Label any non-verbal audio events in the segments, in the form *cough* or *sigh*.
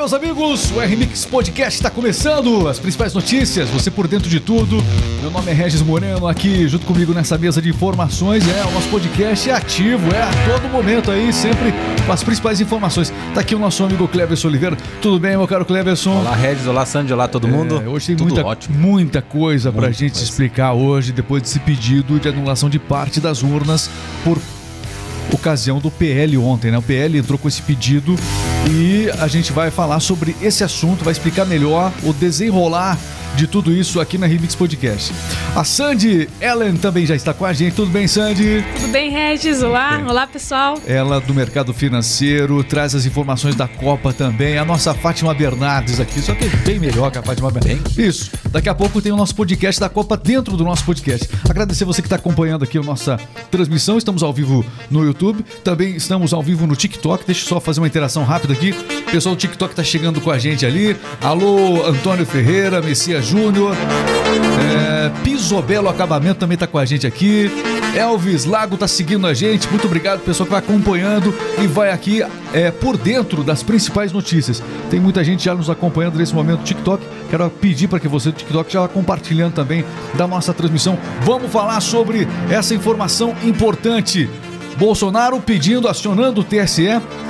meus amigos, o R-Mix Podcast está começando. As principais notícias, você por dentro de tudo. Meu nome é Regis Moreno, aqui junto comigo nessa mesa de informações. É, o nosso podcast é ativo, é a todo momento aí, sempre com as principais informações. Tá aqui o nosso amigo Cleverson Oliveira. Tudo bem, meu caro Cleverson? Olá, Regis. Olá, Sandy. Olá, todo mundo. É, hoje tem Tudo muita, ótimo. muita coisa pra Muita gente coisa. explicar hoje, depois desse pedido de anulação de parte das urnas por ocasião do PL ontem, né? O PL entrou com esse pedido e a gente vai falar sobre esse assunto, vai explicar melhor o desenrolar de tudo isso aqui na Remix Podcast. A Sandy Ellen também já está com a gente. Tudo bem, Sandy? Tudo bem, Regis? Olá, Bem. olá pessoal. Ela do mercado financeiro, traz as informações da Copa também. A nossa Fátima Bernardes aqui, só que bem melhor que a Fátima Bernardes. Isso. Daqui a pouco tem o nosso podcast da Copa dentro do nosso podcast. Agradecer você que está acompanhando aqui a nossa transmissão. Estamos ao vivo no YouTube, também estamos ao vivo no TikTok. Deixa eu só fazer uma interação rápida aqui. Pessoal do TikTok está chegando com a gente ali. Alô, Antônio Ferreira, Messias Júnior. É, Pisobelo Acabamento também tá com a gente aqui. Elvis Lago tá seguindo a gente. Muito obrigado, pessoal que vai acompanhando e vai aqui é, por dentro das principais notícias. Tem muita gente já nos acompanhando nesse momento TikTok. Quero pedir para que você do TikTok já compartilhando também da nossa transmissão. Vamos falar sobre essa informação importante. Bolsonaro pedindo, acionando o TSE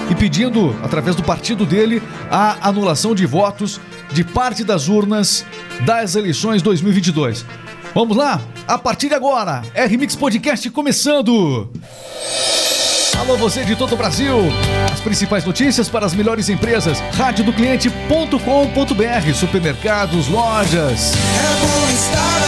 e pedindo, através do partido dele, a anulação de votos de parte das urnas das eleições 2022. Vamos lá? A partir de agora, R-Mix Podcast começando! Alô, você de todo o Brasil! As principais notícias para as melhores empresas. radiodocliente.com.br Supermercados, lojas. É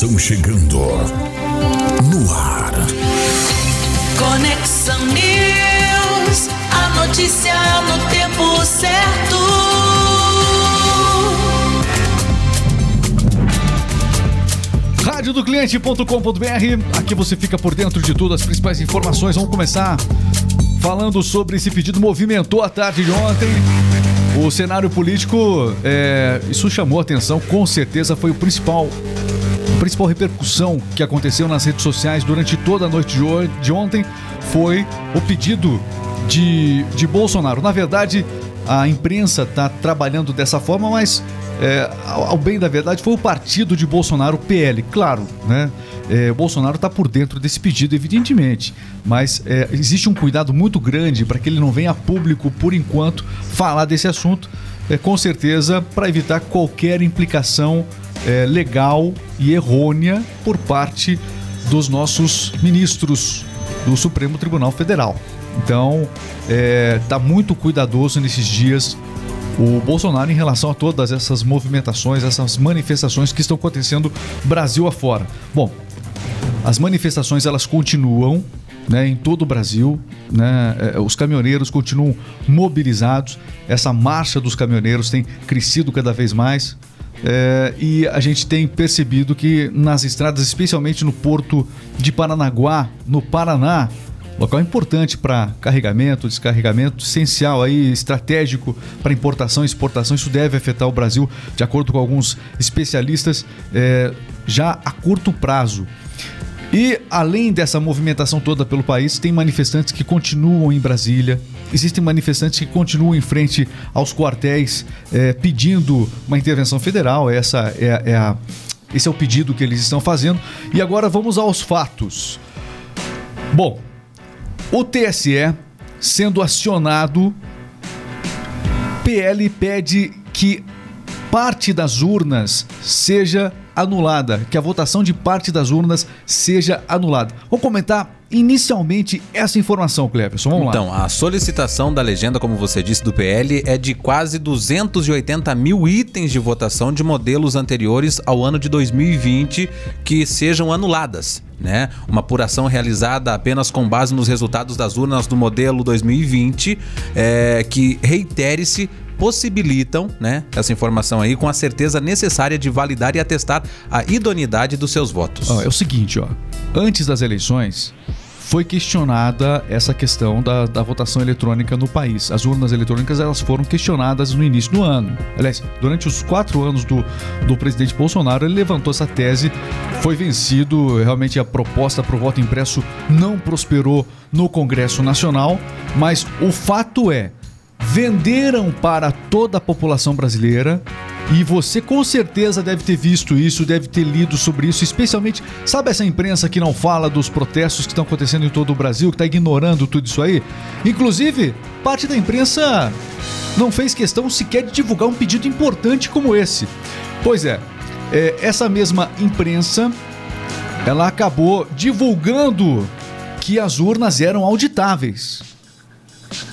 informação chegando no ar. Conexão News, a notícia no tempo certo. radiodocliente.com.br. Aqui você fica por dentro de tudo, as principais informações. Vamos começar falando sobre esse pedido movimentou a tarde de ontem. O cenário político, é, isso chamou atenção, com certeza foi o principal, principal repercussão que aconteceu nas redes sociais durante toda a noite de, ontem foi o pedido de, de Bolsonaro. Na verdade, a imprensa está trabalhando dessa forma, mas é, ao, bem da verdade foi o partido de Bolsonaro, PL, claro, né? É, Bolsonaro está por dentro desse pedido, evidentemente, mas é, existe um cuidado muito grande para que ele não venha a público, por enquanto, falar desse assunto, é, com certeza, para evitar qualquer implicação é, legal e errônea por parte dos nossos ministros do Supremo Tribunal Federal. Então, está muito cuidadoso nesses dias o Bolsonaro em relação a todas essas movimentações, essas manifestações que estão acontecendo Brasil afora. Bom, as manifestações elas continuam né, em todo o Brasil, né, eh, os caminhoneiros continuam mobilizados, essa marcha dos caminhoneiros tem crescido cada vez mais eh, e a gente tem percebido que nas estradas, especialmente no porto de Paranaguá, no Paraná, local importante para carregamento, descarregamento, essencial aí, estratégico para importação e exportação. Isso deve afetar o Brasil, de acordo com alguns especialistas, eh, já a curto prazo. E além dessa movimentação toda pelo país, tem manifestantes que continuam em Brasília. Existem manifestantes que continuam em frente aos quartéis eh, pedindo uma intervenção federal. Essa é, é a- esse é o pedido que eles estão fazendo. E agora vamos aos fatos. Bom, o TSE sendo acionado, PL pede que parte das urnas seja anulada, que a votação de parte das urnas seja anulada. Vou comentar inicialmente essa informação, Cleverson. Vamos lá. Então, a solicitação da legenda, como você disse, do PL é de quase 280 mil itens de votação de modelos anteriores ao ano de 2020 que sejam anuladas. Né? Uma apuração realizada apenas com base nos resultados das urnas do modelo 2020, é, que reitere-se possibilitam, né, essa informação aí com a certeza necessária de validar e atestar a idoneidade dos seus votos. Ó, é o seguinte, ó. Antes das eleições, foi questionada essa questão da, da votação eletrônica no país. As urnas eletrônicas elas foram questionadas no início do ano. Aliás, durante os quatro anos do, do presidente Bolsonaro, ele levantou essa tese, foi vencido. Realmente a proposta para o voto impresso não prosperou no Congresso Nacional, mas o fato é venderam para toda a população brasileira. E você com certeza deve ter visto isso, deve ter lido sobre isso, especialmente, sabe essa imprensa que não fala dos protestos que estão acontecendo em todo o Brasil, que está ignorando tudo isso aí? Inclusive, parte da imprensa não fez questão sequer de divulgar um pedido importante como esse. Pois é, é essa mesma imprensa, ela acabou divulgando que as urnas eram auditáveis.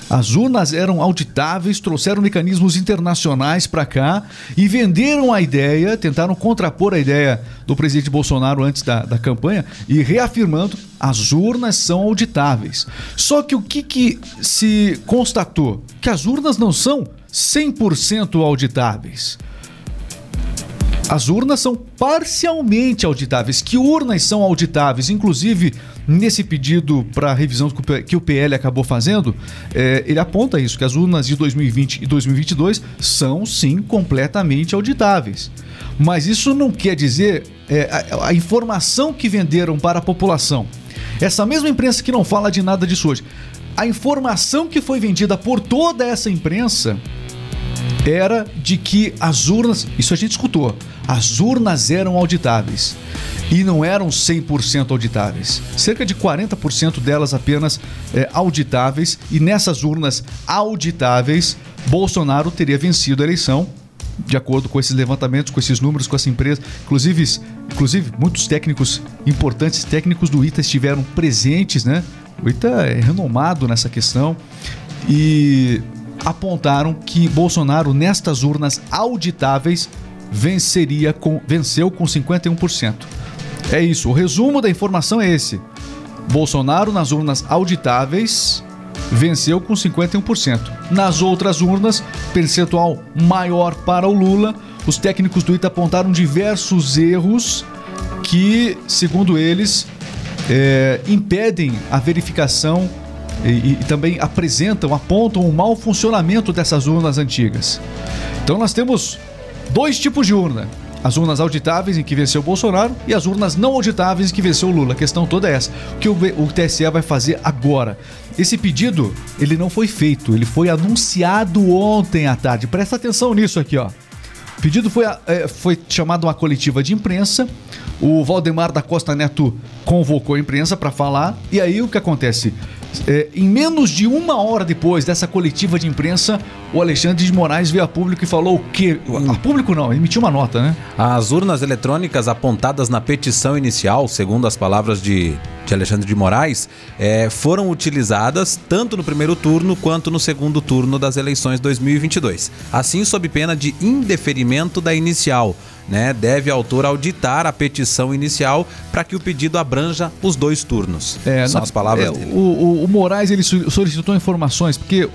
As urnas eram auditáveis, trouxeram mecanismos internacionais para cá e venderam a ideia, tentaram contrapor a ideia do presidente Bolsonaro antes da, da campanha e reafirmando as urnas são auditáveis. Só que o que, que se constatou? Que as urnas não são 100% auditáveis. As urnas são parcialmente auditáveis. Que urnas são auditáveis? Inclusive, nesse pedido para revisão que o PL acabou fazendo, é, ele aponta isso, que as urnas de 2020 e 2022 são sim completamente auditáveis. Mas isso não quer dizer é, a, a informação que venderam para a população. Essa mesma imprensa que não fala de nada disso hoje. A informação que foi vendida por toda essa imprensa era de que as urnas, isso a gente escutou, as urnas eram auditáveis e não eram 100% auditáveis. Cerca de 40% delas apenas é, auditáveis e nessas urnas auditáveis, Bolsonaro teria vencido a eleição. De acordo com esses levantamentos, com esses números, com essa empresa, inclusive, inclusive muitos técnicos importantes, técnicos do ITA estiveram presentes, né? O ITA é renomado nessa questão e apontaram que Bolsonaro nestas urnas auditáveis venceria com venceu com 51%. É isso, o resumo da informação é esse. Bolsonaro nas urnas auditáveis venceu com 51%. Nas outras urnas, percentual maior para o Lula. Os técnicos do ITA apontaram diversos erros que, segundo eles, é, impedem a verificação e, e, também apresentam, apontam o mau funcionamento dessas urnas antigas. Então nós temos dois tipos de urna. As urnas auditáveis em que venceu Bolsonaro e as urnas não auditáveis em que venceu Lula. A questão toda é essa. O que o, o TSE vai fazer agora? Esse pedido, ele não foi feito, ele foi anunciado ontem à tarde. Presta atenção nisso aqui, ó. O pedido foi, é, foi chamado uma coletiva de imprensa. O Valdemar da Costa Neto convocou a imprensa para falar. E aí o que acontece? É, em menos de uma hora depois dessa coletiva de imprensa, o Alexandre de Moraes veio a público e falou o quê? A público não, emitiu uma nota, né? As urnas eletrônicas apontadas na petição inicial, segundo as palavras de, de Alexandre de Moraes, é, foram utilizadas tanto no primeiro turno quanto no segundo turno das eleições 2022. Assim, sob pena de indeferimento da inicial né, deve autor auditar a petição inicial para que o pedido abranja os dois turnos. É, São na, as palavras é, dele. O, o, o Moraes ele solicitou informações, porque o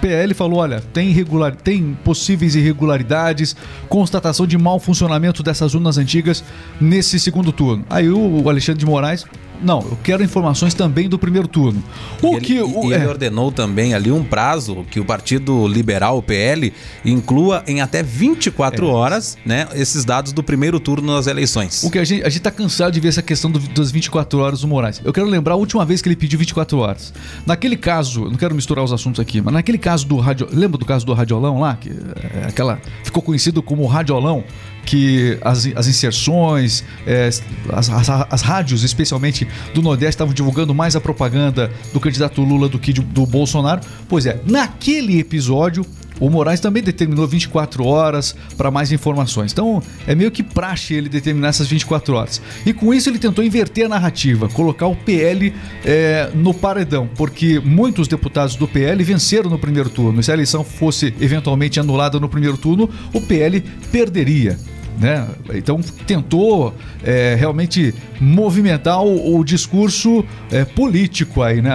PL falou: olha, tem, irregular, tem possíveis irregularidades, constatação de mau funcionamento dessas urnas antigas nesse segundo turno. Aí o Alexandre de Moraes não, eu quero informações também do primeiro turno. O e que ele, o, ele é... ordenou também ali um prazo que o Partido Liberal, o PL, inclua em até 24 é. horas, né, esses dados do primeiro turno das eleições. O que a gente a gente tá cansado de ver essa questão do, das 24 horas do Moraes. Eu quero lembrar a última vez que ele pediu 24 horas. Naquele caso, não quero misturar os assuntos aqui, mas naquele caso do rádio, lembra do caso do radiolão lá, que é, aquela ficou conhecido como radiolão, que as, as inserções, é, as, as, as, rádios, especialmente do Nordeste, estavam divulgando mais a propaganda do candidato Lula do que de, do Bolsonaro. Pois é, naquele episódio, o Moraes também determinou 24 horas para mais informações. Então, é meio que praxe ele determinar essas 24 horas. E com isso, ele tentou inverter a narrativa, colocar o PL é, no paredão, porque muitos deputados do PL venceram no primeiro turno. E se a eleição fosse eventualmente anulada no primeiro turno, o PL perderia. Né? Então tentou é, realmente movimentar o, o discurso é, político aí, né?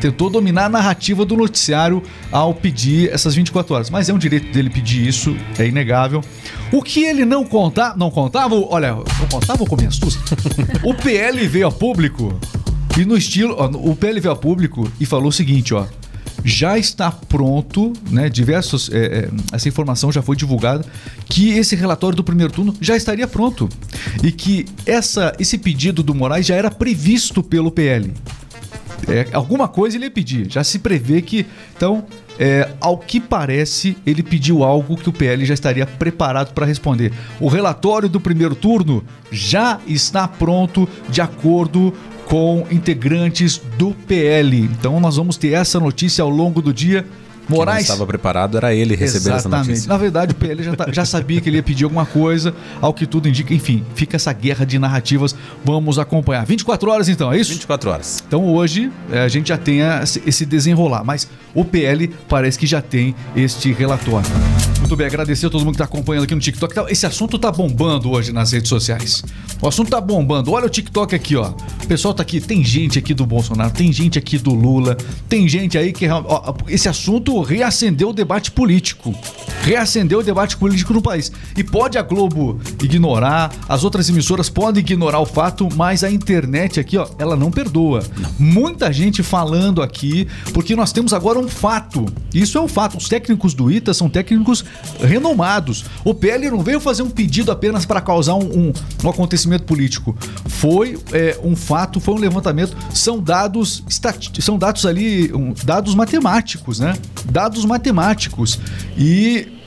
Tentou dominar a narrativa do noticiário ao pedir essas 24 horas. Mas é um direito dele pedir isso, é inegável. O que ele não contava, não contava, olha, não contava o começo. o PL veio a público E no estilo, ó, o PL veio a público e falou o seguinte, ó. Já está pronto, né? Diversos. é, é, essa informação já foi divulgada, que esse relatório do primeiro turno já estaria pronto. E que essa, esse pedido do Moraes já era previsto pelo PL. É, alguma coisa ele ia pedir. Já se prevê que. Então, é, ao que parece, ele pediu algo que o PL já estaria preparado para responder. O relatório do primeiro turno já está pronto de acordo com integrantes do PL. Então, nós vamos ter essa notícia ao longo do dia. Quem Moraes. estava preparado era ele receber essa Exatamente. notícia. Na verdade, o PL já, tá- já sabia que ele ia pedir alguma coisa, ao que tudo indica. Enfim, fica essa guerra de narrativas. Vamos acompanhar. 24 horas então, é isso? 24 horas. Então hoje eh, a gente já tem esse desenrolar, mas o PL parece que já tem este relatório. Muito bem, agradecer a todo mundo que está acompanhando aqui no TikTok. Esse assunto tá bombando hoje nas redes sociais. O assunto tá bombando. Olha o TikTok aqui, ó. O pessoal tá aqui, tem gente aqui do Bolsonaro, tem gente aqui do Lula, tem gente aí que ó, esse assunto reacendeu o debate político. Reacendeu o debate político no país. E pode a Globo ignorar, as outras emissoras podem ignorar o fato, mas a internet aqui, ó, ela não perdoa. Muita gente falando aqui, porque nós temos agora um fato. Isso é um fato. Os técnicos do ITA são técnicos renomados. O PL não veio fazer um pedido apenas para causar um, um- um acontecimento político. Foi é, um fato, foi um levantamento. São dados, são dados ali, um, dados matemáticos, né? Dados matemáticos. E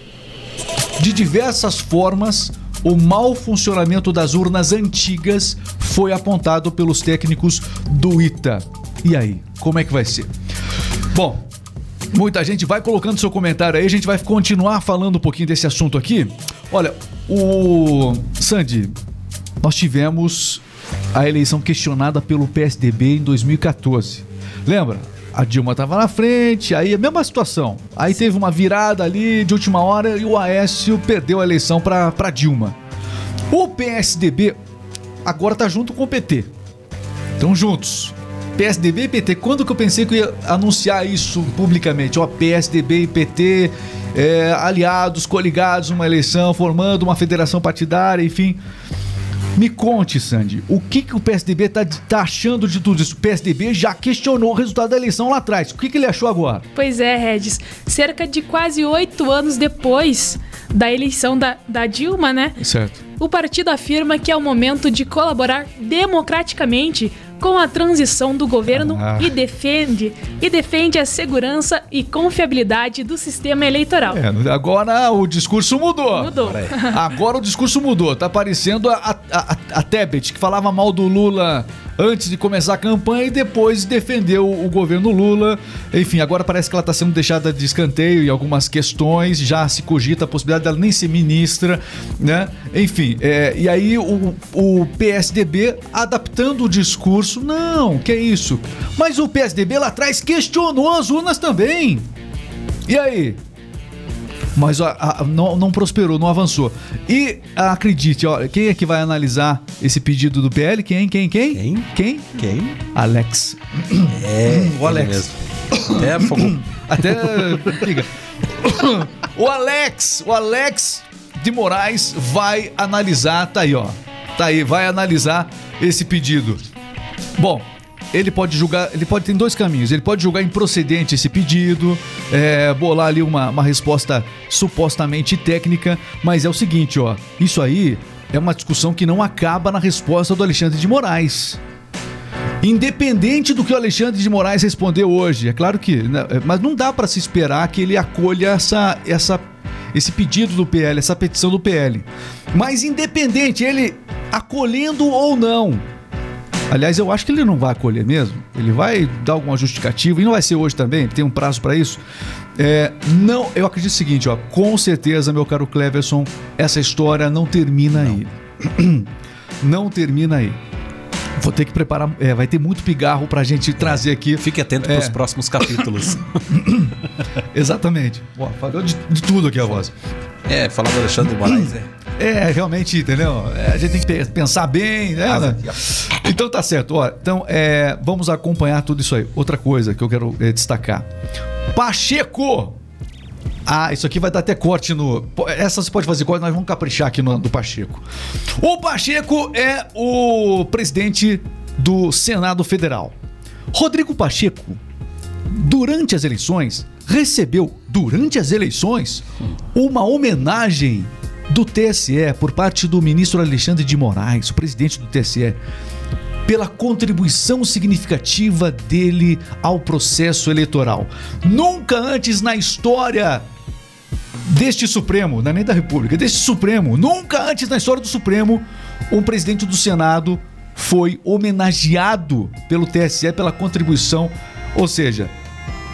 de diversas formas, o mau funcionamento das urnas antigas foi apontado pelos técnicos do ITA. E aí, como é que vai ser? Bom, muita gente vai colocando seu comentário aí, a gente vai continuar falando um pouquinho desse assunto aqui. Olha, o Sandy, nós tivemos a eleição questionada pelo PSDB em 2014. Lembra? A Dilma estava na frente, aí a mesma situação. Aí teve uma virada ali de última hora e o Aécio perdeu a eleição para Dilma. O PSDB agora tá junto com o PT. Estão juntos. PSDB e PT. Quando que eu pensei que eu ia anunciar isso publicamente? Ó, PSDB e PT é, aliados, coligados numa eleição, formando uma federação partidária, enfim. Me conte, Sandy, o que, que o PSDB tá, tá achando de tudo isso? O PSDB já questionou o resultado da eleição lá atrás. O que, que ele achou agora? Pois é, Regis. Cerca de quase oito anos depois da eleição da, da Dilma, né? Certo. O partido afirma que é o momento de colaborar democraticamente com a transição do governo Ah. e defende e defende a segurança e confiabilidade do sistema eleitoral. É, agora o discurso mudou. Mudou. Agora o discurso mudou. Tá parecendo a, a, a, a Tebet, que falava mal do Lula antes de começar a campanha e depois defendeu o governo Lula. Enfim, agora parece que ela está sendo deixada de escanteio em algumas questões. Já se cogita a possibilidade dela nem ser ministra, né? Enfim, é, e aí o, o PSDB adaptando o discurso. Não, que é isso? Mas o PSDB lá atrás questionou as urnas também. E aí? Mas ó, a- não, não prosperou, não avançou. E acredite, ó, quem é que vai analisar esse pedido do PL? Quem? Quem? Quem? Quem? Quem? Quem? Alex. É, *coughs* o Alex. Até fogou. *coughs* Até. *coughs* Liga. o Alex, o Alex de Moraes vai analisar, tá aí, ó. Tá aí, vai analisar esse pedido. Bom, ele pode julgar, ele pode ter dois caminhos. Ele pode julgar improcedente esse pedido, é, bolar ali uma, uma resposta supostamente técnica, mas é o seguinte, ó. Isso aí é uma discussão que não acaba na resposta do Alexandre de Moraes. Independente do que o Alexandre de Moraes respondeu hoje, é claro que, né, é, mas não dá para se esperar que ele acolha essa, essa, esse pedido do PL, essa petição do PL. Mas independente, ele acolhendo ou não, aliás, eu acho que ele não vai acolher mesmo. Ele vai dar alguma justificativa e não vai ser hoje também. Tem um prazo para isso. É, não, eu acredito o seguinte, ó, com certeza, meu caro Cleverson, essa história não termina aí. *clears throat* Não termina aí. Vou ter que preparar. é, vai ter muito pigarro pra gente trazer aqui. Fique atento É. para os próximos capítulos. *coughs* Exatamente. Ó, falou de, de tudo aqui a voz. é, falar do Alexandre Moraes é. *coughs* É, realmente, entendeu? É, a gente tem que pe- pensar bem, né? né? *coughs* Então tá certo. Ó, então, é, vamos acompanhar tudo isso aí. Outra coisa que eu quero é, destacar. Pacheco! Ah, isso aqui vai dar até corte no. Essa você pode fazer corte, nós vamos caprichar aqui no do Pacheco. O Pacheco é o presidente do Senado Federal. Rodrigo Pacheco, durante as eleições, recebeu, durante as eleições, uma homenagem do TSE por parte do ministro Alexandre de Moraes, o presidente do TSE, pela contribuição significativa dele ao processo eleitoral. Nunca antes na história deste Supremo, não é nem da República, deste Supremo, nunca antes na história do Supremo, um presidente do Senado foi homenageado pelo TSE pela contribuição. Ou seja,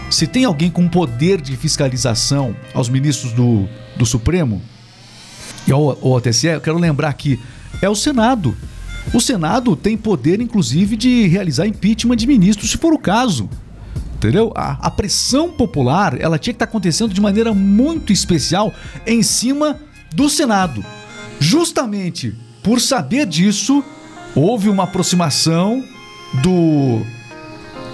se tem alguém com poder de fiscalização aos ministros do, do Supremo e ao, ao TSE, eu quero lembrar que é o Senado. O Senado tem poder, inclusive, de realizar impeachment de ministros, se for o caso. Entendeu? A, a pressão popular, ela tinha que estar acontecendo de maneira muito especial em cima do Senado. Justamente por saber disso, houve uma aproximação do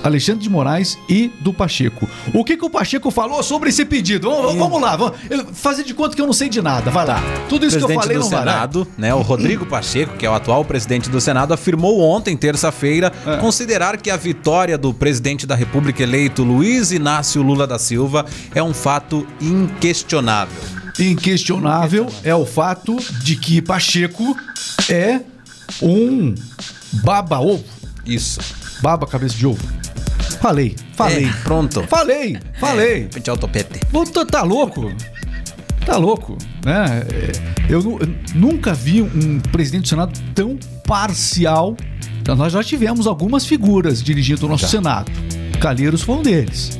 Alexandre de Moraes e do Pacheco. O que, que o Pacheco falou sobre esse pedido? Vamos, vamos lá, vamos fazer de conta que eu não sei de nada. Vai lá. Tudo isso que eu presidente falei do não vai. vai. Senado, né, o Rodrigo Pacheco, que é o atual presidente do Senado, afirmou ontem, terça-feira, É. considerar que a vitória do presidente da República eleito Luiz Inácio Lula da Silva é um fato inquestionável. Inquestionável é o fato de que Pacheco é um baba-ovo. Isso. Baba cabeça de ovo. Falei, falei. É, pronto. Falei, falei. Pentear o topete. Tá, tá louco? Tá louco, né? É, Eu, eu nunca vi um presidente do Senado tão parcial. Então, nós já tivemos algumas figuras dirigindo o nosso Senado. Calheiros foi um deles.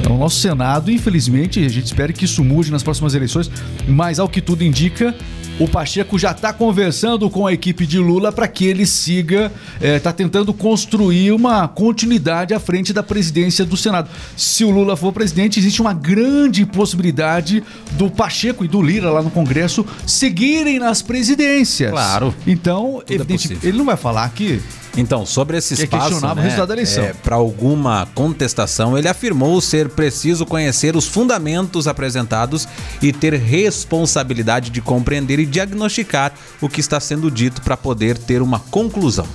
Então, o nosso Senado, infelizmente, a gente espera que isso mude nas próximas eleições, mas ao que tudo indica, o Pacheco já está conversando com a equipe de Lula para que ele siga, está tentando construir uma continuidade à frente da presidência do Senado. Se o Lula for presidente, existe uma grande possibilidade do Pacheco e do Lira lá no Congresso seguirem nas presidências. Claro. Então, é evidente, possível. ele não vai falar que Então, sobre esse Que é espaço, questionável o né, resultado da eleição. para alguma contestação, ele afirmou ser preciso conhecer os fundamentos apresentados e ter responsabilidade de compreender e diagnosticar o que está sendo dito para poder ter uma conclusão.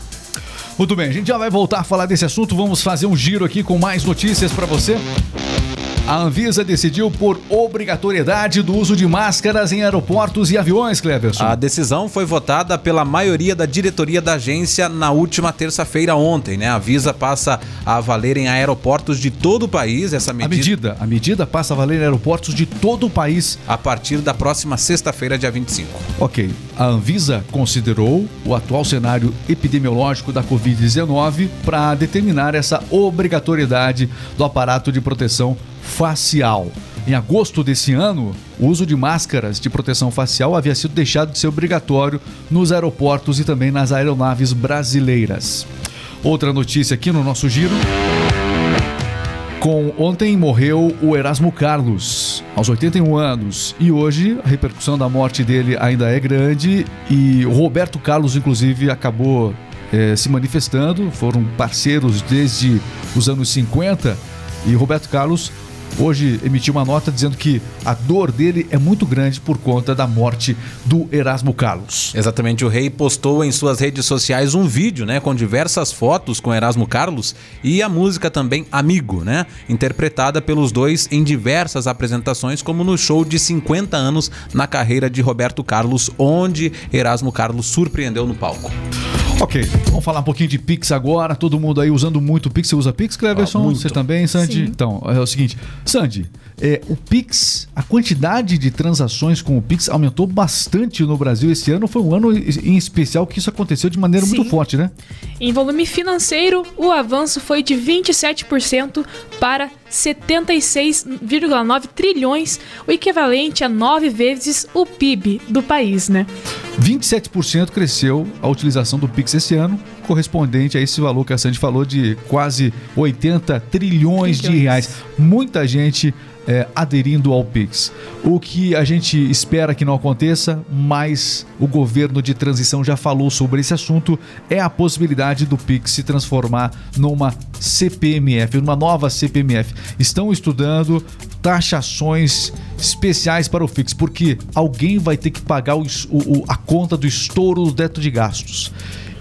Muito bem, a gente já vai voltar a falar desse assunto. Vamos fazer um giro aqui com mais notícias para você. A Anvisa decidiu por obrigatoriedade do uso de máscaras em aeroportos e aviões, Cleverson. A decisão foi votada pela maioria da diretoria da agência na última terça-feira ontem, né? A Visa passa a valer em aeroportos de todo o país essa A medida, medida, a medida passa a valer em aeroportos de todo o país. a partir da próxima sexta-feira, dia 25. Ok, a Anvisa considerou o atual cenário epidemiológico da Covid-19 para determinar essa obrigatoriedade do aparato de proteção facial. Em agosto desse ano, o uso de máscaras de proteção facial havia sido deixado de ser obrigatório nos aeroportos e também nas aeronaves brasileiras. Outra notícia aqui no nosso giro. Com ontem morreu o Erasmo Carlos, aos 81 anos, e hoje a repercussão da morte dele ainda é grande e o Roberto Carlos inclusive acabou eh, se manifestando, foram parceiros desde os anos 50 e Roberto Carlos hoje emitiu uma nota dizendo que a dor dele é muito grande por conta da morte do Erasmo Carlos. Exatamente, o rei postou em suas redes sociais um vídeo, né, com diversas fotos com Erasmo Carlos e a música também Amigo, né, interpretada pelos dois em diversas apresentações, como no show de 50 anos na carreira de Roberto Carlos, onde Erasmo Carlos surpreendeu no palco. Ok, vamos falar um pouquinho de Pix agora. Todo mundo aí usando muito Pix. Você usa Pix, Cleverson? Ah. Você também, Sandy? Sim. Então, é o seguinte. Sandy, é, o Pix, a quantidade de transações com o Pix aumentou bastante no Brasil esse ano. Foi um ano em especial que isso aconteceu de maneira muito Sim. forte, né? Em volume financeiro, o avanço foi de 27% para 76,9 trilhões, o equivalente a nove vezes o PIB do país, né? 27% cresceu a utilização do Pix esse ano, correspondente a esse valor que a Sandy falou de quase 80 trilhões de Trilhões. reais. Muita gente é, aderindo ao Pix. O que a gente espera que não aconteça, mas o governo de transição já falou sobre esse assunto, é a possibilidade do Pix se transformar numa CPMF, numa nova CPMF. Estão estudando taxações especiais para o Fix, porque alguém vai ter que pagar o o- a conta do estouro do teto de gastos.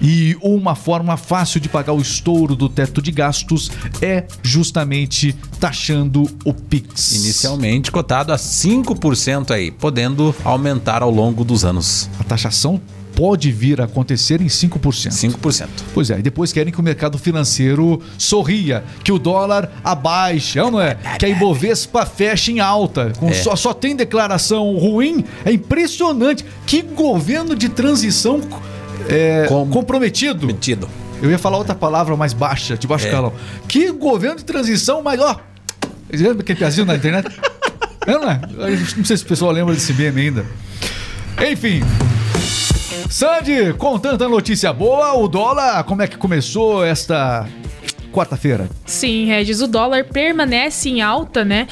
E uma forma fácil de pagar o estouro do teto de gastos é justamente taxando o Pix. Inicialmente cotado a 5% aí, podendo aumentar ao longo dos anos. A taxação pode vir a acontecer em 5%. 5%. Pois é, e depois querem que o mercado financeiro sorria, que o dólar abaixe, é ou não é? Que a Ibovespa feche em alta. Com É. só, só tem declaração ruim. É impressionante. Que governo de transição é, Com- comprometido. Metido. Eu ia falar outra palavra mais baixa, de baixo É. calão. Que governo de transição maior. Vocês lembram aquele piazinho na internet? *laughs* é, não é? Não sei se o pessoal lembra desse meme ainda. Enfim. Sandy, com tanta notícia boa, o dólar, como é que começou esta quarta-feira? Sim, Regis, o dólar permanece em alta, né?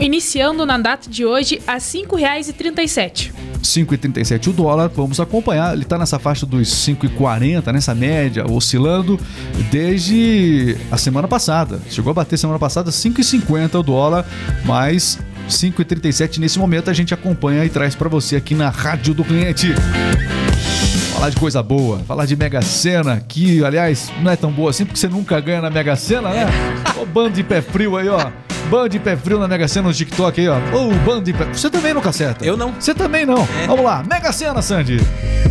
Iniciando na data de hoje a R$ 5,37. 5,37 o dólar, vamos acompanhar. Ele está nessa faixa dos 5,40, nessa média, oscilando desde a semana passada. Chegou a bater semana passada 5,50 o dólar, mas 5,37 nesse momento a gente acompanha e traz para você aqui na Rádio do Cliente. Falar de coisa boa, falar de Mega Sena, que aliás não é tão boa assim porque você nunca ganha na Mega Sena, né? Ô bando de pé frio aí, ó. Bando de pé frio na Mega Sena no TikTok aí, ó. Ô, bando de pé. Você também nunca acerta. Eu não. Você também não. Vamos lá, Mega Sena, Sandy.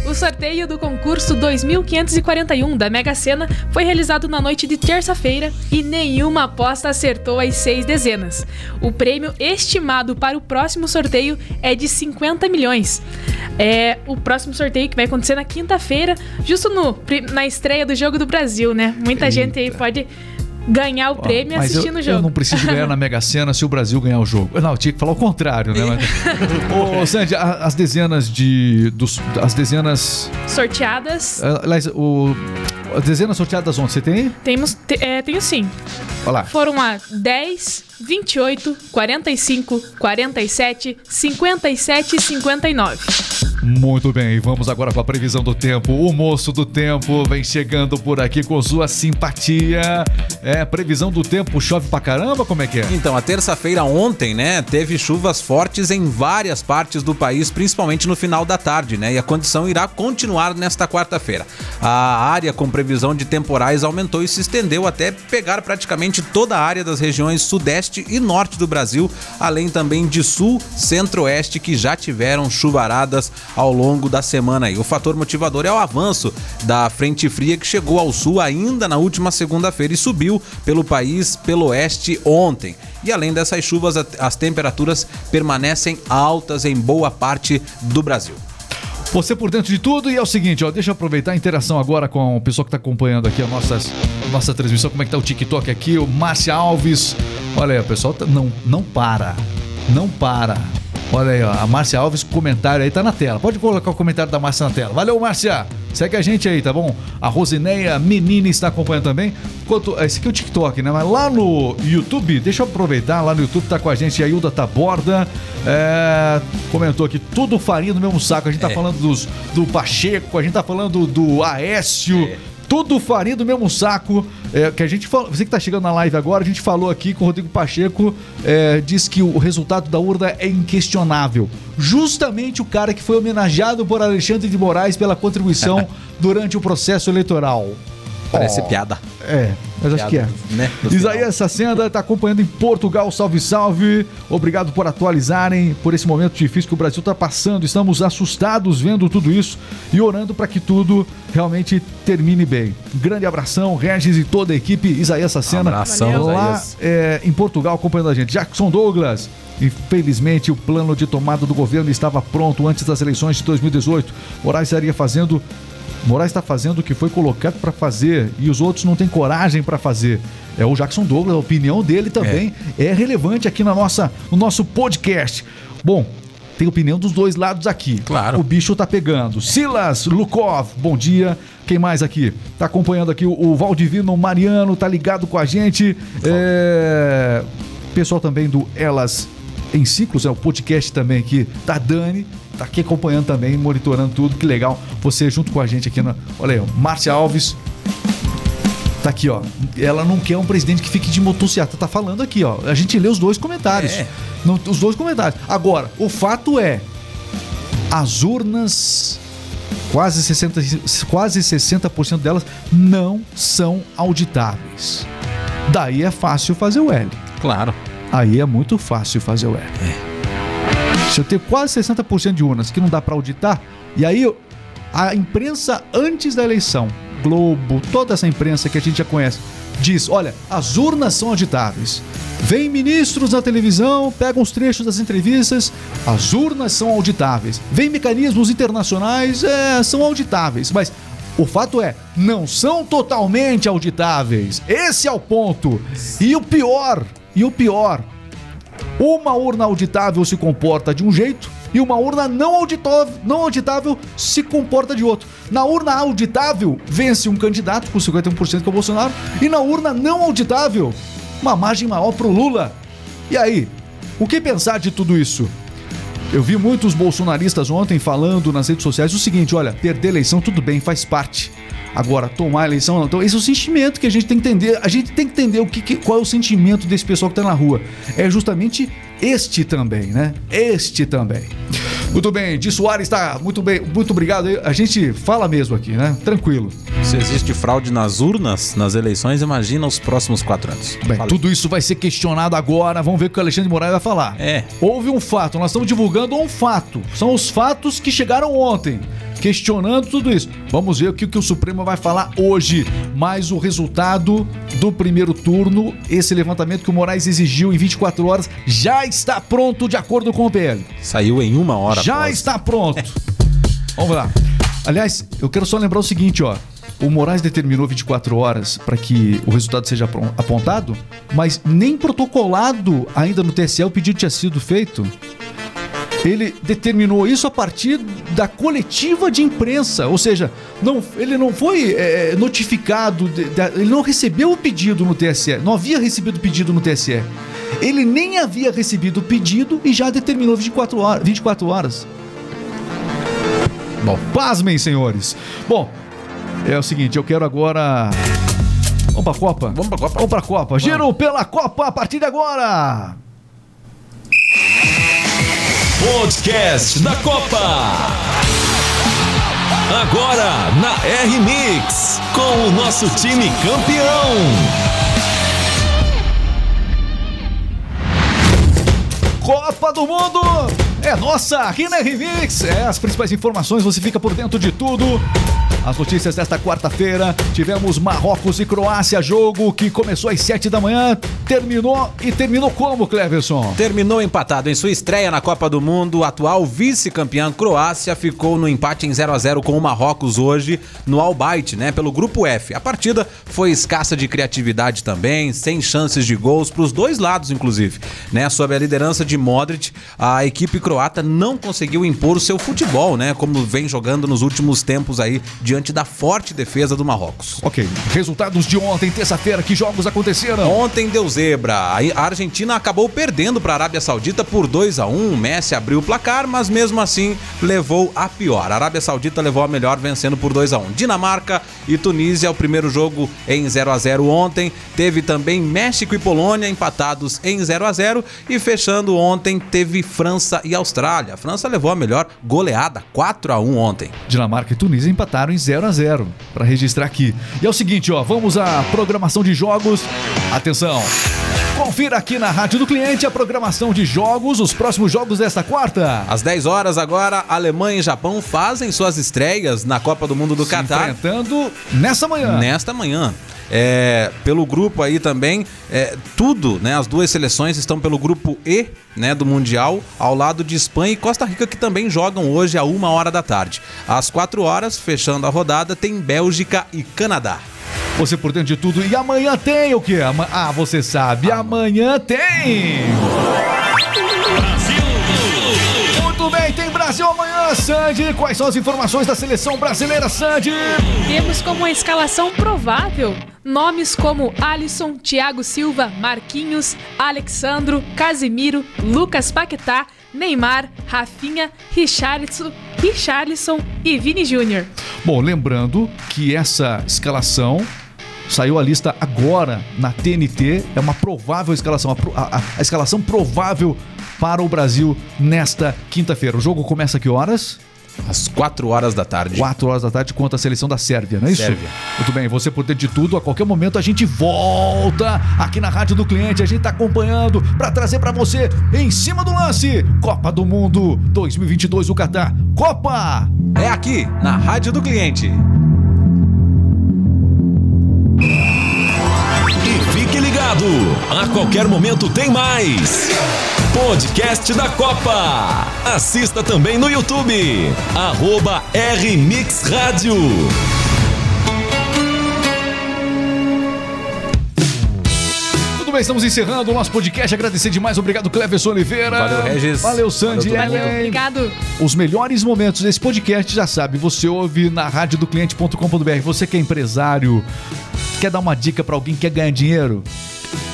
O sorteio do concurso 2541 da Mega Sena foi realizado na noite de terça-feira e nenhuma aposta acertou as seis dezenas. O prêmio estimado para o próximo sorteio é de 50 milhões. É o próximo sorteio que vai acontecer na quinta-feira, justo no, na estreia do Jogo do Brasil, né? Muita gente aí pode ganhar o prêmio Mas eu, assistindo o eu jogo. não preciso ganhar na *laughs* Mega Sena se o Brasil ganhar o jogo. Não, eu tinha que falar o contrário, né? Mas... *laughs* Ô, Sandy, a- as dezenas de. Dos, as dezenas. Sorteadas, ah, Aliás, o. As dezenas sorteadas ontem, você tem? temos, te- é, tenho sim. Olha lá. Foram a 10, 28, 45, 47, 57 e 59. Muito bem, vamos agora para a previsão do tempo. O moço do tempo vem chegando por aqui com sua simpatia. É, previsão do tempo, chove pra caramba? Como é que é? Então, a terça-feira ontem, né, teve chuvas fortes em várias partes do país, principalmente no final da tarde, né? E a condição irá continuar nesta quarta-feira. A área com previsão de temporais aumentou e se estendeu até pegar praticamente toda a área das regiões sudeste e norte do Brasil, além também de sul, centro-oeste que já tiveram chuvaradas ao longo da semana. E o fator motivador é o avanço da frente fria que chegou ao sul ainda na última segunda-feira e subiu pelo país pelo oeste ontem. E além dessas chuvas, as temperaturas permanecem altas em boa parte do Brasil. Você por dentro de tudo e é o seguinte, ó, deixa eu aproveitar a interação agora com o pessoal que tá acompanhando aqui a nossa, a nossa transmissão, como é que tá o TikTok aqui, o Márcia Alves. Olha aí, o pessoal tá- não, não para, não para. Olha aí, ó, a Márcia Alves, comentário aí tá na tela. Pode colocar o comentário da Márcia na tela. Valeu, Márcia! Segue a gente aí, tá bom? A Rosineia Menini está acompanhando também. Enquanto, esse aqui é o TikTok, né? Mas lá no YouTube, deixa eu aproveitar, lá no YouTube tá com a gente a Hilda Taborda. É, comentou aqui, tudo farinha no mesmo saco. A gente tá É. falando dos, do Pacheco, a gente tá falando do Aécio. Tudo farinha do mesmo saco. É, que a gente falou, você que tá chegando na live agora, a gente falou aqui com o Rodrigo Pacheco, é, diz que o resultado da urna é inquestionável. Justamente o cara que foi homenageado por Alexandre de Moraes pela contribuição *laughs* durante o processo eleitoral. Parece Oh. piada. É, mas acho que é. Né? Isaías Sacenda está acompanhando em Portugal. Salve, salve. Obrigado por atualizarem por esse momento difícil que o Brasil está passando. Estamos assustados vendo tudo isso e orando para que tudo realmente termine bem. Grande abração, Regis e toda a equipe. Isaías Sacena Abração, lá é, em Portugal acompanhando a gente. Jackson Douglas. Infelizmente, o plano de tomada do governo estava pronto antes das eleições de 2018. Moraes estaria fazendo Moraes está fazendo o que foi colocado para fazer e os outros não têm coragem para fazer. É o Jackson Douglas, a opinião dele também é, relevante aqui na nossa, no nosso podcast. Bom, tem opinião dos dois lados aqui. Claro. O bicho tá pegando. Silas Lukov, bom dia. Quem mais aqui? Tá acompanhando aqui o, o Valdivino Mariano, tá ligado com a gente. É... Pessoal também do Elas em Ciclos, é o podcast também aqui da Dani. Tá aqui acompanhando também, monitorando tudo. Que legal você junto com a gente aqui na. Olha aí, ó, Márcia Alves. Tá aqui, ó. Ela não quer um presidente que fique de motocicleta. Tá falando aqui, ó. A gente lê os dois comentários. É. Não, os dois comentários. Agora, o fato é, as urnas, quase 60%, quase 60% delas não são auditáveis. Daí é fácil fazer o L. Claro. Aí é muito fácil fazer o L. Se eu tenho quase 60% de urnas que não dá pra auditar, e aí eu- a imprensa antes da eleição, Globo, toda essa imprensa que a gente já conhece, diz: olha, as urnas são auditáveis. Vem ministros na televisão, pegam os trechos das entrevistas, as urnas são auditáveis. Vem mecanismos internacionais, é, são auditáveis. Mas o fato é, não são totalmente auditáveis. Esse é o ponto. E o pior, e o pior, uma urna auditável se comporta de um jeito e uma urna não auditável, não auditável se comporta de outro. Na urna auditável, vence um candidato com 51% que é o Bolsonaro, e na urna não auditável, uma margem maior pro Lula. E aí, o que pensar de tudo isso? Eu vi muitos bolsonaristas ontem falando nas redes sociais o seguinte: olha, perder eleição tudo bem, faz parte. Agora, tomar a eleição não. Então, esse é o sentimento que a gente tem que entender. A gente tem que entender o que, que- qual é o sentimento desse pessoal que tá na rua. É justamente este também, né? Este também. Muito bem, Di Soares está muito bem, muito obrigado. A gente fala mesmo aqui, né? Tranquilo. Se existe fraude nas urnas, nas eleições, imagina os próximos quatro anos. Bem, Fala. tudo isso vai ser questionado agora. Vamos ver o que o Alexandre de Moraes vai falar. É. Houve um fato, nós estamos divulgando um fato. São os fatos que chegaram ontem, questionando tudo isso. Vamos ver o que, o que o Supremo vai falar hoje. Mas o resultado do primeiro turno, esse levantamento que o Moraes exigiu em 24 horas, já está pronto de acordo com o PL. Saiu em uma hora. Já após. está pronto. Vamos lá. Aliás, eu quero só lembrar o seguinte, ó. O Moraes determinou 24 horas para que o resultado seja apontado, mas nem protocolado ainda no TSE o pedido tinha sido feito. Ele determinou isso a partir da coletiva de imprensa, ou seja, não, ele não foi é, notificado, de- da- ele não recebeu o pedido no TSE, não havia recebido o pedido no TSE. Ele nem havia recebido o pedido e já determinou 24 horas. 24 horas. Bom, pasmem, senhores. Bom, é o seguinte, eu quero agora. Vamos pra Copa? Vamos pra Copa. Vamos pra Copa. Giro pela Copa a partir de agora. Podcast da Copa. Agora na R-Mix, com o nosso time campeão. Copa do Mundo é nossa aqui na Remix. É, as principais informações, você fica por dentro de tudo. As notícias desta quarta-feira, tivemos Marrocos e Croácia, jogo que começou às 7 da manhã, terminou e terminou como, Cleverson? Terminou empatado em sua estreia na Copa do Mundo. A atual vice-campeã Croácia ficou no empate em 0 a 0 com o Marrocos hoje no Albaite, né? Pelo grupo F. A partida foi escassa de criatividade também, sem chances de gols para os dois lados, inclusive. Né? Sob a liderança de Modric, a equipe croata não conseguiu impor o seu futebol, né? Como vem jogando nos últimos tempos aí diante da forte defesa do Marrocos. Ok, resultados de ontem, terça-feira, que jogos aconteceram? Ontem deu zebra. A Argentina acabou perdendo para a Arábia Saudita por 2 a 1 Messi abriu o placar, mas mesmo assim levou a pior. A Arábia Saudita levou a melhor vencendo por 2 a 1 Dinamarca e Tunísia, o primeiro jogo em 0 a 0 ontem. Teve também México e Polônia empatados em 0 a 0 E fechando ontem, teve França e Austrália. A França levou a melhor goleada, 4 a 1 ontem. Dinamarca e Tunísia empataram em 0 a 0 para registrar aqui. E é o seguinte, ó, vamos à programação de jogos. Atenção. Confira aqui na Rádio do Cliente a programação de jogos, os próximos jogos desta quarta. Às 10 horas agora, Alemanha e Japão fazem suas estreias na Copa do Mundo do Se Catar. enfrentando nessa manhã. nesta manhã. É, pelo grupo aí também, é, tudo, né? As duas seleções estão pelo grupo E, né, do Mundial, ao lado de Espanha e Costa Rica, que também jogam hoje a uma hora da tarde. Às quatro horas, fechando a rodada, tem Bélgica e Canadá. Você por dentro de tudo. E amanhã tem o quê? Ah, você sabe. Amanhã tem. Muito bem, tem Brasil amanhã, Sandy. Quais são as informações da seleção brasileira, Sandy? Temos como a escalação provável nomes como Alisson, Thiago Silva, Marquinhos, Alexandro, Casimiro, Lucas Paquetá, Neymar, Rafinha, Richarlison, Richarlison e Vini Júnior. Bom, lembrando que essa escalação Saiu a lista agora na TNT. É uma provável escalação, a, a- a- escalação provável para o Brasil nesta quinta-feira. O jogo começa a que horas? Às 4 horas da tarde. 4 horas da tarde contra a seleção da Sérvia, não é isso? Sérvia. Muito bem, você por dentro de tudo, a qualquer momento a gente volta aqui na Rádio do Cliente, a gente tá acompanhando para trazer para você em cima do lance, Copa do Mundo 2022 o Catar. Copa! É aqui, na Rádio do Cliente. A qualquer momento tem mais. Podcast da Copa. Assista também no YouTube. Arroba RMix Rádio. Tudo bem, estamos encerrando o nosso podcast. Agradecer demais, obrigado Cleverson Oliveira. Valeu, Regis. Valeu, Sandy. Valeu. Ellen. Obrigado. Os melhores momentos desse podcast, já sabe, você ouve na radiodocliente.com.br. Você que é empresário, quer dar uma dica pra alguém que quer ganhar dinheiro?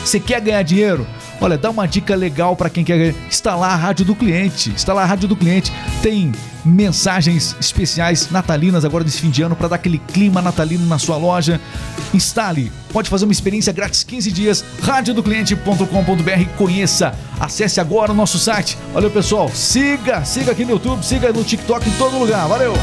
Você quer ganhar dinheiro? Olha, dá uma dica legal pra quem quer. Instalar a Rádio do Cliente. Instalar a Rádio do Cliente. Tem mensagens especiais natalinas agora desse fim de ano para dar aquele clima natalino na sua loja. Instale. Pode fazer uma experiência grátis 15 dias. radiodocliente.com.br. Conheça. Acesse agora o nosso site. Valeu, pessoal. Siga, siga aqui no YouTube, siga no TikTok, em todo lugar. Valeu!